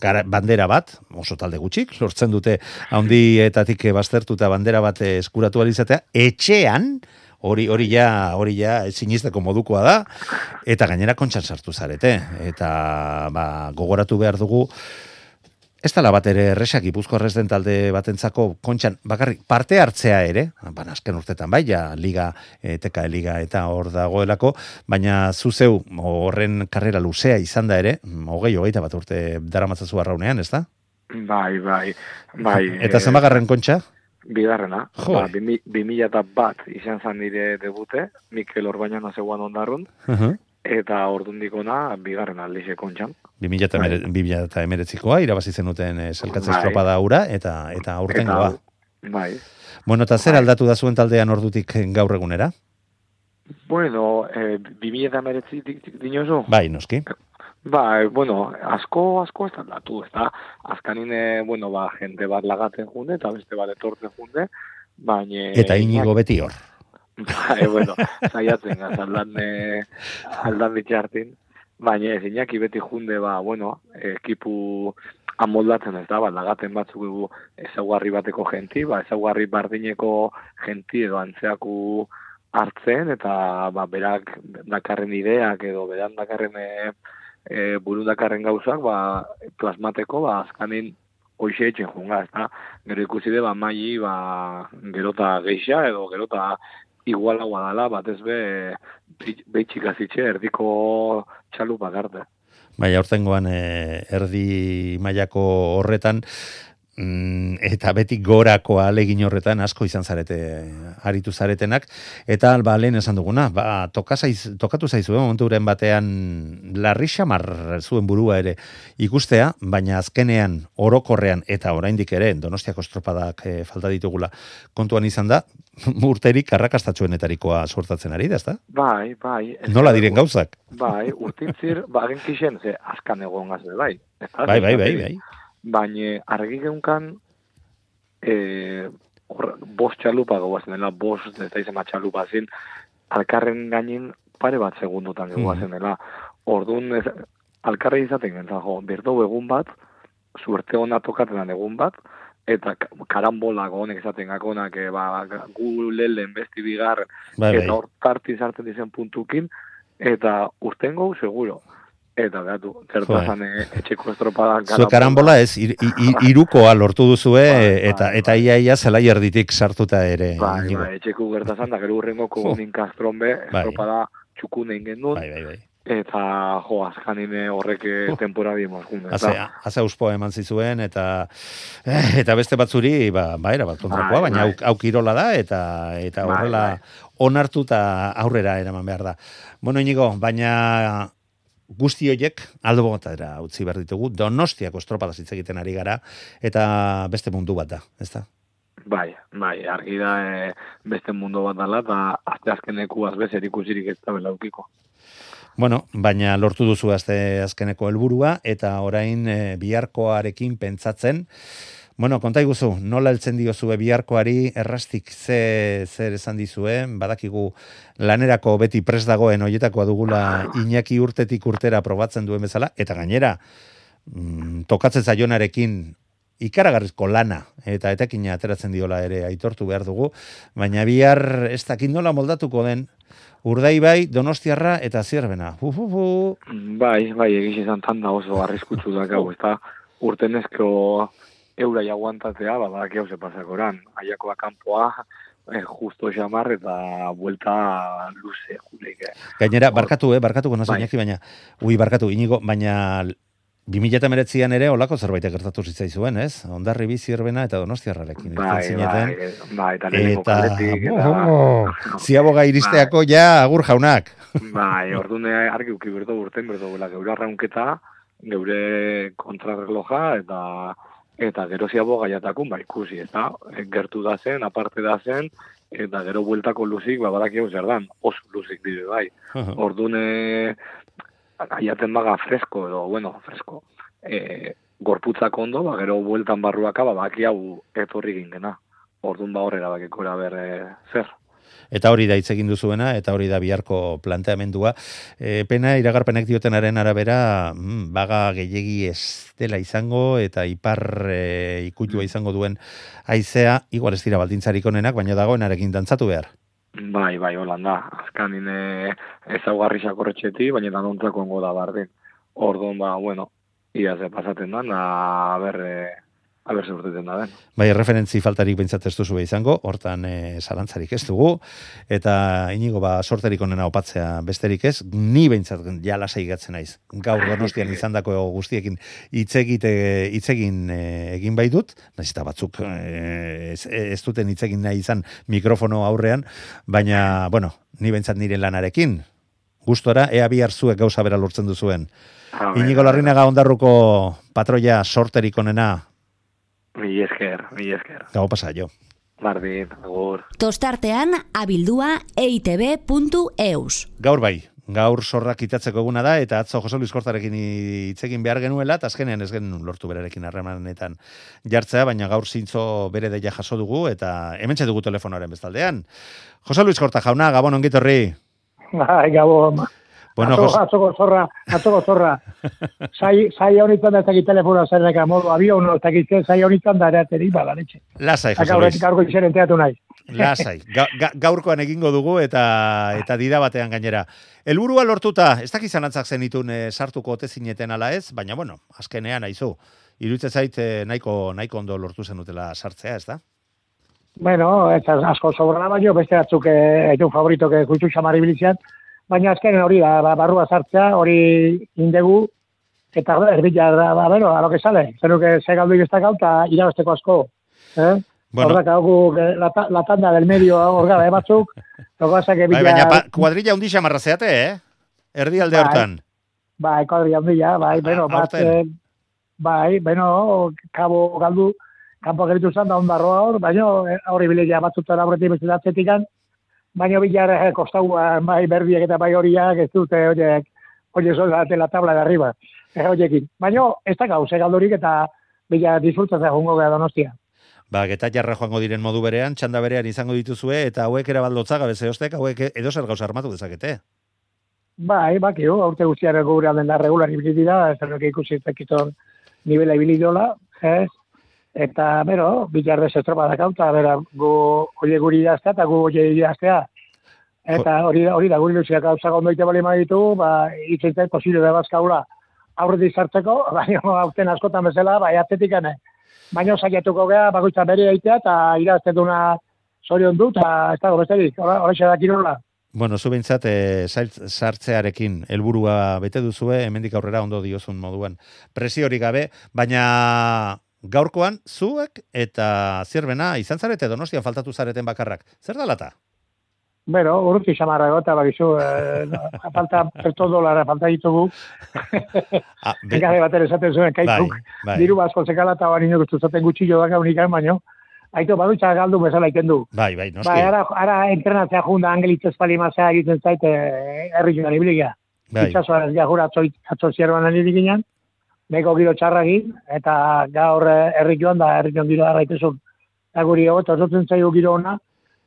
gara, bandera bat, oso talde gutxik, lortzen dute handietatik baztertuta bandera bat eskuratu alizatea, etxean, hori hori ja hori ja sinisteko modukoa da eta gainera kontxan sartu zarete eta ba, gogoratu behar dugu Ez tala bat ere erresak ipuzko den talde batentzako kontxan bakarrik parte hartzea ere, baina azken urtetan bai, ja, liga, e, liga eta hor dagoelako, baina zuzeu horren karrera luzea izan da ere, hogei, hogeita bat urte dara matzazu arraunean, ez da? Bai, bai, bai. Eta zenbagarren kontxa? Bigarrena. Jo. Ba, bi mila eta bat izan zan nire debute, Mikel Orbañano zeuan ondarrun, eta ordun dikona bigarren aldize kontxan. 2019koa irabazi zenuten eh, selkatze Bai. estropada ura eta eta aurtengoa. Eta, bai. Bueno, eta zer aldatu da zuen taldean ordutik gaur egunera? Bueno, eh, 2000 eta meretzi dinozu? Bai, noski. Ba, eh, bueno, asko, asko ez aldatu, ez da. Azkanin, eh, bueno, ba, jente bat lagatzen junde, eta beste bat etortzen junde, baina... Eta inigo beti hor. Bai, bueno, saiatzen gaz, aldan, eh, aldan bitxartin. Baina ez, Iñaki beti junde, ba, bueno, ekipu amoldatzen ez da, ba, lagaten batzuk ezaugarri bateko genti, ba, ezaugarri bardineko genti edo antzeaku hartzen, eta ba, berak dakarren ideak edo beran dakarren e, e, buru dakarren gauzak, ba, plasmateko, ba, azkanin hoxe etxen junga, ez da? Gero ikusi de, ba, maili, ba, gerota geixa edo gerota igualagoa dala, batez be, behitxik azitxe, erdiko txalu bakarte. Bai, aurtengoan eh, erdi mailako horretan eta beti gorako alegin horretan asko izan zarete aritu zaretenak eta ba lehen esan duguna ba toka zaiz, tokatu zaizu eh, momenturen batean larri xamar zuen burua ere ikustea baina azkenean orokorrean eta oraindik ere Donostiako estropadak eh, falta ditugula kontuan izan da urterik arrakastatxuenetarikoa suertatzen ari da, ezta? Bai, bai. Nola diren gauzak? Bai, urtintzir, ba, genkixen, ze, askan egon gazte, bai. Bai, bai, bai, zergatik. bai. Baina, argi geunkan, e, hor, bost txalupa goguazen dela, bost, da izan txalupa zin, alkarren gainin pare bat segundotan goguazen dela. Orduan, ez, alkarre izaten gentzen, jo, berdo egun bat, suerte hona tokatzen egun bat, eta ka- karambola honek esaten gakonak, e, ba, gu lehen besti bigar, Bai, bai. eta hor tarti sartzen dizen puntukin, eta urtengo seguro. Eta behatu, zertu Joder. zan e, etxeko estropadan Zuek karambola ez, ir, i- i- irukoa lortu duzue eta eta ia ia zelai erditik sartuta ere. Bai, bai, etxeko gertazan, da gero urrengo kogunin kastronbe, Bai. estropada txukunen gendun, bai, bai, bai. eta jo, azkanine horrek uh. temporada dimos. Haze, haze auspoa eman zizuen eta eh, eta beste batzuri ba ba era bat kontrakoa, Bai, baina bai. hau, kirola da eta eta Bai, horrela bai. onartuta aurrera eraman behar da. Bueno, Inigo, baina guzti horiek aldo botara utzi behar ditugu. Donostiako estropada hitz egiten ari gara eta beste mundu bat da, ezta? Bai, bai, argi da e, beste mundu bat dala, eta azte azkeneku azbezer ikusirik ez da belaukiko. Bueno, baina lortu duzu azte azkeneko helburua eta orain e, biharkoarekin pentsatzen Bueno, konta iguzu, nola heltzen diozue biharkoari errastik ze, zer esan dizue, badakigu lanerako beti pres dagoen hoietakoa dugula Iñaki urtetik urtera probatzen duen bezala, eta gainera, mm, tokatzen zaionarekin ikaragarrizko lana eta etekina ateratzen diola ere aitortu behar dugu, baina bihar ez dakit nola moldatuko den, Urdai bai, Donostiarra eta Zierbena. Uf. Bai, bai, egiz izan tanda oso arriskutsu da gau, ez da urtenezko eurai aguantatzea, ba, badak hau pasakoran. Aiakoa kanpoa, eh, justo xamar eta buelta luze, juleik. eh. Gainera, barkatu, eh, barkatuko nazo Bai. Baina, ui, barkatu, inigo, baina 2019an ere olako zerbait gertatu zitzaizuen, ez? Ondarri bi Zierbena eta Donostiarrarekin. Bai, zineten. bai, bai, eta Eta, kaletik, eta... oh, ziaboga iristeako ja agur jaunak. Bai, orduan eh, argi uki berdo urten, berdo gula geure arraunketa, geure kontrarreloja, eta eta gero ziabo gaiatakun, ba, ikusi, eta eh, gertu da zen, aparte da zen, eta gero bueltako luzik, ba, badaki hau zer dan, oso luzik dire, bai. Orduan, eh, gaiaten baga fresko, edo, bueno, fresko, eh, gorputzak ondo, ba, gero bueltan barruaka, ba, baki hau etorri gingena. Orduan ba horrela bakikora ber eh, zer. Eta hori da hitz egin duzuena, eta hori da biharko planteamendua. E, pena iragarpenek diotenaren arabera, mm, baga gehiegi ez dela izango, eta ipar e, ikutua izango duen aizea, igual ez dira baldintzarik onenak, baina dagoenarekin dantzatu behar. Bai, bai, holan da. Azkanin e, ezaugarri sakorretxeti, baina danontzako ongo da bardin. Orduan, ba, bueno, ia ze pasaten da, na, ber, e, a ber zurteten da ben. Bai, referentzi faltarik behintzat ez duzu izango, hortan e, zalantzarik ez dugu, eta inigo ba, sorterik onena opatzea besterik ez, ni behintzat ja lasai gatzen naiz. Gaur donostian izandako guztiekin hitzegite hitzegin e, egin bai dut, naiz eta batzuk e, ez, ez duten hitzegin nahi izan mikrofono aurrean, baina, bueno, ni behintzat nire lanarekin, gustora, ea bihar zuek gauza bera lortzen duzuen. Inigo Larrinaga ondarruko patroia sorterik onena Mi esker, mi esker. Gau pasa jo. Bardin, agur. Tostartean abildua eitb.eus. Gaur bai, gaur zorrak itatzeko eguna da, eta atzo Jose Luis Kortarekin hitzekin behar genuela, eta azkenean ez genuen lortu berarekin harremanetan jartzea, baina gaur zintzo bere deia jaso dugu, eta hemen dugu telefonoaren bestaldean. Jose Luis Korta jauna, gabon ongitorri. Bai, gabon. Bueno, atzoko, atzoko zorra, atzoko zorra. Sai, sai honitzen da ez dakit telefonoa zer modu avion, ez dakit sai honitzen da erateri bada letxe. Lasai, Jose Luis. Gaurko izan enteatu nahi. Lasai, ga, ga, gaurkoan egingo dugu eta eta dida batean gainera. Helburua lortuta, ez dakit zanantzak zenitun e, sartuko otezineten ala ez, baina bueno, azkenean aizu. Irutze zait eh, nahiko, nahiko ondo lortu zenutela sartzea, ez da? Bueno, ez asko sobra baino, beste batzuk eh, favorito que kuitzu xamari bilizian, baina azkenen hori da, ba, barrua sartzea, hori indegu, eta erbila da, ba, bueno, a lo que sale, zenu que se galdu ez eta irabasteko asko, eh? Bueno. Horrak hau la, la tanda del medio horga da, eh, batzuk, Bai, baina pa, kuadrilla hundi xamarra zeate, eh? Erdi alde bai, hortan. Bai, kuadrilla hundi bai, ah, bueno, bat, eh, bai, bueno, kabo galdu, kanpo geritu zan da ondarroa hor, baina eh, hori bilegia batzutan aurretik bezitatzetik baina bilar eh, kostau bai berdiek eta bai horiak ez dute horiek hori zo da la tabla de arriba eh, horiekin baina ez da gauze galdurik eta bila disfrutatzea jongo gara donostia Ba, geta jarra joango diren modu berean, txanda berean izango dituzue, eta hauek ere baldotza gabe zehostek, hauek edo zer gauza armatu dezakete. Bai, bakio, aurte guztiare gure alden da regular ibili dira, ez ikusi zekiton nivela ibili dola, ez? Eta, bero, bilar de zetropa da kauta, bera, gu oie guri idaztea, eta gu oie idaztea. Eta hori, hori da, guri luziak gauza gondoite bali maitu, ba, itzentzen posible da bazkaula aurre sartzeko, baina aurten askotan bezala, bai, atzetik ane. Baina saiatuko gea, bakoitza bere eitea, eta irazten duna zorion du, eta ez dago besterik, hori xe da kirola. Bueno, zu bintzat, e, sartzearekin helburua bete duzue, hemendik aurrera ondo diozun moduan. Presiorik gabe, baina gaurkoan zuek eta zirbena izan zarete donostia faltatu zareten bakarrak. Zer da lata? Bueno, urruti xamarra gota, bakizu, eh, falta perto dolara, falta ditugu. ah, Engare bat ere esaten zuen, kaituk, bai, bai. diru basko zekala eta bari nukustu zaten gutxillo da gaunikan, baino. Aito, badutza galdu bezala ikendu. Bai, bai, noski. Bai, ara, ara entrenatzea junda angelitzez pali mazea egiten zaite eh, joan ibiligia. Bai. Itxasoan ez jahura atzo zierban neko giro txarragin, eta gaur eh, herri joan da, herri joan giro arraitezun, eta guri hau, eta zotzen zaio giro ona,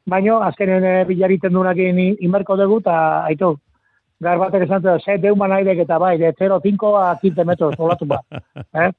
baino, azkenen e, bilariten duenak inberko dugu, eta aitu, gar batek esan zera, ze deuman aidek eta bai, de 0,5 a 15 metros, olatu ba. Eh?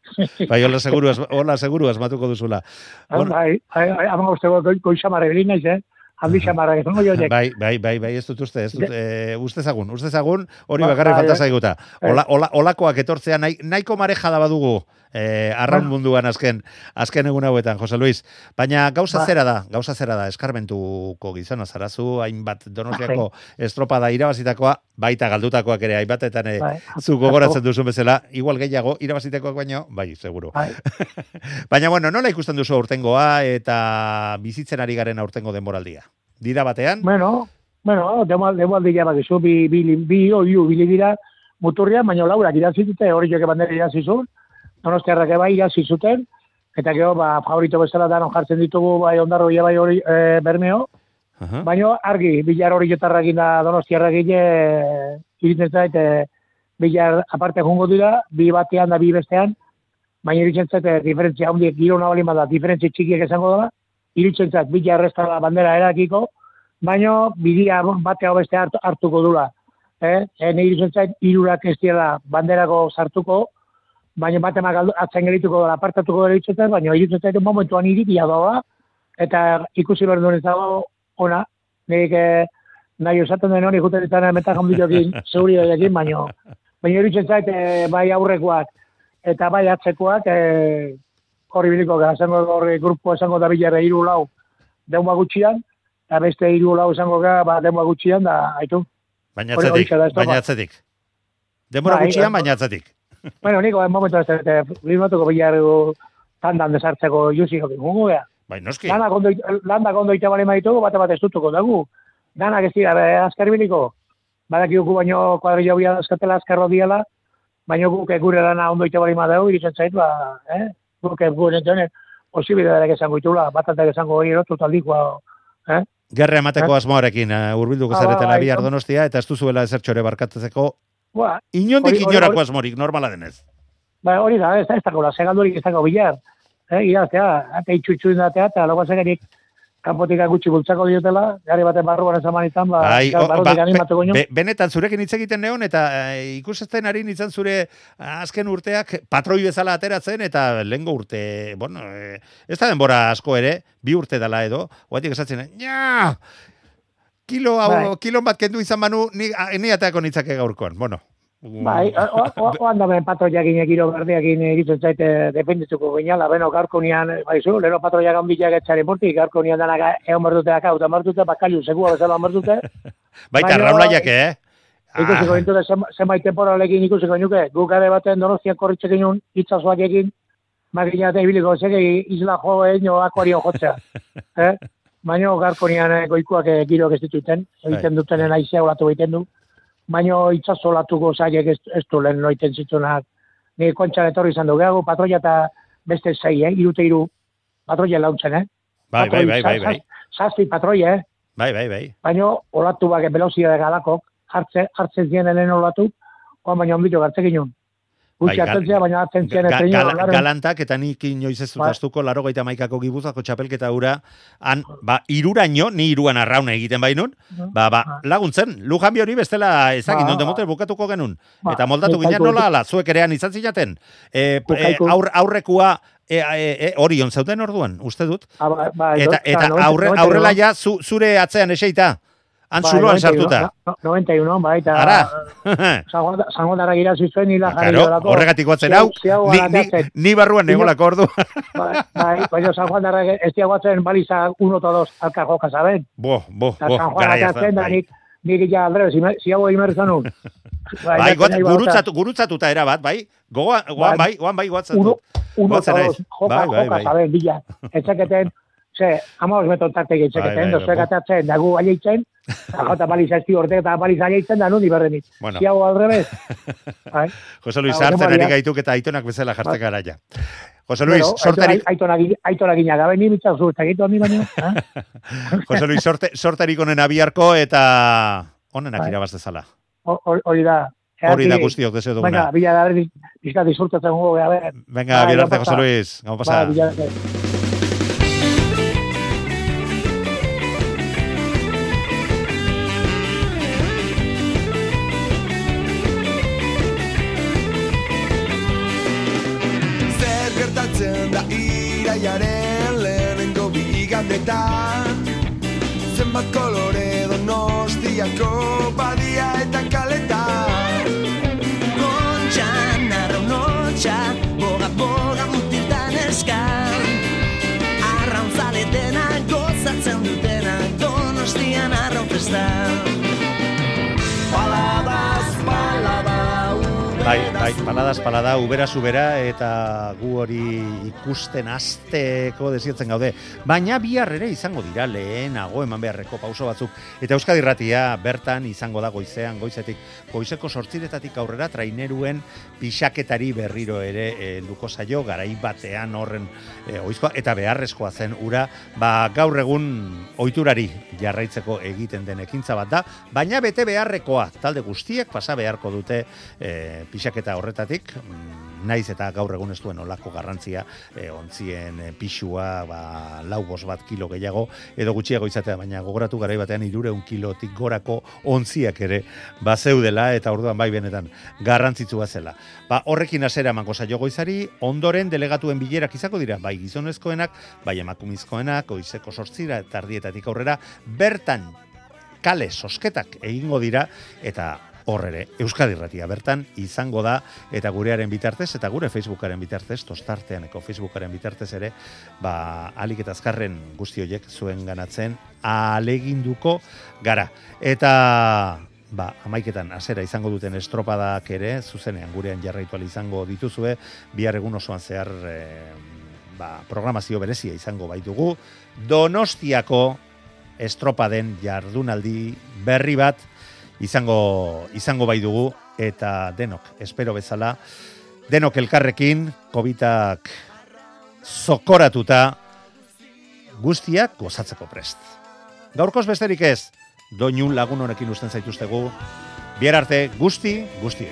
bai, hola seguru, hola seguru, asmatuko duzula. Bueno, bai, bai, bai, ama uste goixamare bilin naiz, eh? Aldi xamarra, ez jo Bai, bai, bai, bai, ez dut uste, ez dut, e, uste zagun, uste zagun, hori ba, bakarri bai, falta zaiguta. Ola, ola, olakoak etortzea, nahi, nahiko mareja da badugu, eh, arraun ba. munduan azken, azken egun hauetan, Jose Luis. Baina gauza ba. zera da, gauza zera da, eskarmentuko gizona zarazu, hainbat donostiako estropada irabazitakoa, baita galdutakoak ere, hainbatetan e, zu gogoratzen duzu bezala, igual gehiago, irabazitakoak baino, bai, seguro. Bai. Baina, bueno, nola ikusten duzu aurtengoa eta bizitzen ari garen aurtengo denboraldia? Dira batean? Bueno, bueno, demal, demal bat izu, bi, bi, bi, oiu, bi, dira muturria, baina laurak irazitute, hori joke bandera irazizun, donostiarrak bai irazizuten, eta gero, ba, favorito bezala danon jartzen ditugu, bai, ondarro bai hori e, bermeo, uh baina argi, bilar hori jotarrak da donostiarrak gine, e, iritzen zait, e, bilar aparte jungo dira, bi batean da bi bestean, baina iritzen zait, e, diferentzia handiek, giro nabalin bada, diferentzia txikiek esango dela, iritzen zait, bila erresta bandera erakiko, baino bidia bate hau beste hartuko dula. Eh? Ene iritzen zait, irurak ez dira banderako sartuko, baina bate magaldu, atzen gerituko dela, apartatuko dela iritzen zait, baina iritzen zait, momentuan iritia doa, eta ikusi behar duen zago, ona, nik eh, nahi osaten den hori juten ditan emeta jambiokin, zeuri horiekin, baina baina iritzen zait, eh, bai aurrekoak, eta bai atzekoak, eh, hori biliko, gara, esango horri grupo esango da bilarra iru lau, deuma gutxian, eta beste iru lau esango gara, ba, deuma gutxian, da, haitu. Baina atzetik, estropa. baina atzetik. Denbora Bai, gutxian, bai. baina atzetik. Bueno, niko, en momentu ez, eta primatuko bilarru tandan desartzeko juzi jokin, gungo gara. Bai, noski. Lanak ondo, landak ondo ite bale maitugu, bate bat ez dugu. Danak ez dira, eh, azkar biliko. Badakigu baino kuadrillo bia eskatela azkarro diala, baino guk gure lana ondo ite bale madau, iritzen zait, ba, eh? Guk eh, gure entone, posibilitateak esango itula, batatak esango hori erotu taldikoa, eh? Gerra emateko Eh? asmoarekin uh, urbilduko Ah, zaretela bihar bai. donostia, eta ez duzuela ezertxore barkatzeko Ba, inondik inorako asmorik, normala denez. Ba, hori da, ez da, ez dago, la segaldurik izango bilar. Eh, iraztea, ate itxutxu indatea, eta logo zegerik kanpotik gutxi bultzako diotela, gari baten barruan esan izan, ba, gar- o- ba, be- benetan zurekin hitz egiten neon eta e, ikusesten ari nintzen zure azken urteak patroi bezala ateratzen eta lehengo urte, bueno, e, ez da denbora asko ere, bi urte dela edo, oatik esatzen, ja, kilo, hau, Bai. kilon bat kendu izan banu, ni, ni ateako nitzake gaurkoan, bueno. Bai, o- oan da ben patroiakin egiro berdeakin egiten zaite defendituko gineala, beno gaurko nian, bai zu, leheno patroiak hanbilak etxare mortik, gaurko nian danak egon berdute daka, eta berdute, bakailu, segua bezala berdute. Baita, Baina- raulaiak, eh? Ikusiko ah. dintute, zenbait temporalekin ikusiko nuke, guk ere baten donostiak korritxek inun, itzazoak egin, makina eta ibiliko, zeke isla jo egin akuario jotzea. eh? Baina garko nian eh, goikuak eh, giroak ez dituten, egiten Bai. dutenen aizea olatu egiten du. Baina itzazo olatuko zaiek ez, ez du lehen noiten zitunak. Ni kontxan etorri izan du, gehago patroia eta beste zei, eh? irute iru patroia launtzen, eh? Bai, bai, bai, bai, bai. Zazpi patroia, eh? Bai, bai, bai. baina olatu bak velozia galakok, hartze, hartzen zien helen olatu, oan baina onbito gartzekin nun. Gutxi Bai, zien, baina zien Ga- ez gal- galantak eta nik inoiz ez dut Bai. astuko laro gaita maikako gibuzako txapelketa ura, han, ba, iruraino, ni iruan arrauna egiten bainun, ba, ba, laguntzen, lujanbi hori bestela ezagin, Ba, ba. bukatuko genun. Ba, eta moldatu ginen nola, ala, zuek erean izan zinaten. E, e, aur, aurrekua, e, e, e, orion zauden orduan, uste dut. Ah, ba, ba, Eta, eta aurre, aurrela ja, zu, zure atzean eseita, han Bai, zuloan 91, sartuta. no- no- 91, bai, eta... Ara. Zango dara gira zizuen, nila jarri Claro, dolako. horregatik guatzen hau, ni, ni, ni barruan negolako ordu. Bai, bai, baina San Juan darra ez diagoatzen baliza 1 eta 2 alka joka, saben? Bo, bo, Eta bo, San Juan garai atatzen da bai. nik, nik ja aldrebe, ziago imerzan un. Bai, guat, gurutzatu, gurutzatuta era bat, bai? Goan bai, goan bai, guatzatu. Uno, uno Goatzen eta naiz. dos, joka, Bai, bai, joka, bai. saben, bila. Tarte Bai, gaitzeketen, bai, dozuek bai. atatzen, da gu aieitzen, eta jota baliza esti orte eta baliza aieitzen, da nun iberdenit. Bueno. Ziago aldrebez. Bai. Jose Luis hartzen ari gaituk eta aitonak bezala jartzen gara ja. Jose Luis, Bueno, sortarik, Aitona, gina gabe, ni mitza zu, eta gitu ni baino. eh? Jose Luis, sorte, sortarik onen abiarko eta onenak Bai. irabaz dezala. Ho- ho- Hori da. Hori da guztiok deseo duguna. Venga, bila da, berdi, pizka disfrutatzen gugu, a ver. Venga, Bai, bien arte, ondo Jose pasa. Luis. Gamo pasa. Bai, iraiaren lehenengo bigandetan Zenbat kolore donostiako badia eta kaletan Kontxan arraunotxa, boga boga mutiltan eskan. Arrauntzale dena gozatzen dutena Donostian arraun festan Bai, bai, paladas, palada, ubera, subera, eta gu hori ikusten azteko desietzen gaude. Baina bihar ere izango dira lehenago eman beharreko pauso batzuk. Eta Euskadi Ratia bertan izango da goizean, goizetik, goizeko sortziretatik aurrera traineruen pixaketari berriro ere e, luko zaio, garai batean horren e, oizkoa, eta beharrezkoa zen ura, ba gaur egun ohiturari jarraitzeko egiten den ekintza bat da, baina bete beharrekoa, talde guztiek pasa beharko dute e, pixaketa horretatik, naiz eta gaur egun ez duen olako garrantzia e, ontzien e, pixua ba, lau bos bat kilo gehiago edo gutxiago izatea, baina gogoratu garai batean irureun kilotik gorako ontziak ere bazeudela eta orduan bai benetan garrantzitsua zela. Ba, horrekin hasera emango saio goizari, ondoren delegatuen bilerak izango dira, bai gizonezkoenak, bai emakumizkoenak, goizeko sortzira eta ardietatik aurrera, bertan kale sosketak egingo dira eta hor ere Euskadi Irratia bertan izango da eta gurearen bitartez eta gure Facebookaren bitartez tostarteaneko Facebookaren bitartez ere ba alik eta azkarren guzti horiek zuen ganatzen aleginduko gara. Eta ba, amaiketan azera izango duten estropadak ere, zuzenean gurean jarraitu izango dituzue, bihar egun osoan zehar e, ba, programazio berezia izango baitugu, Donostiako estropaden jardunaldi berri bat izango izango bai dugu eta denok espero bezala denok elkarrekin covidak zokoratuta guztiak gozatzeko prest. Gaurkoz besterik ez, doinu lagun honekin usten zaituztegu, bier arte guzti, guzti.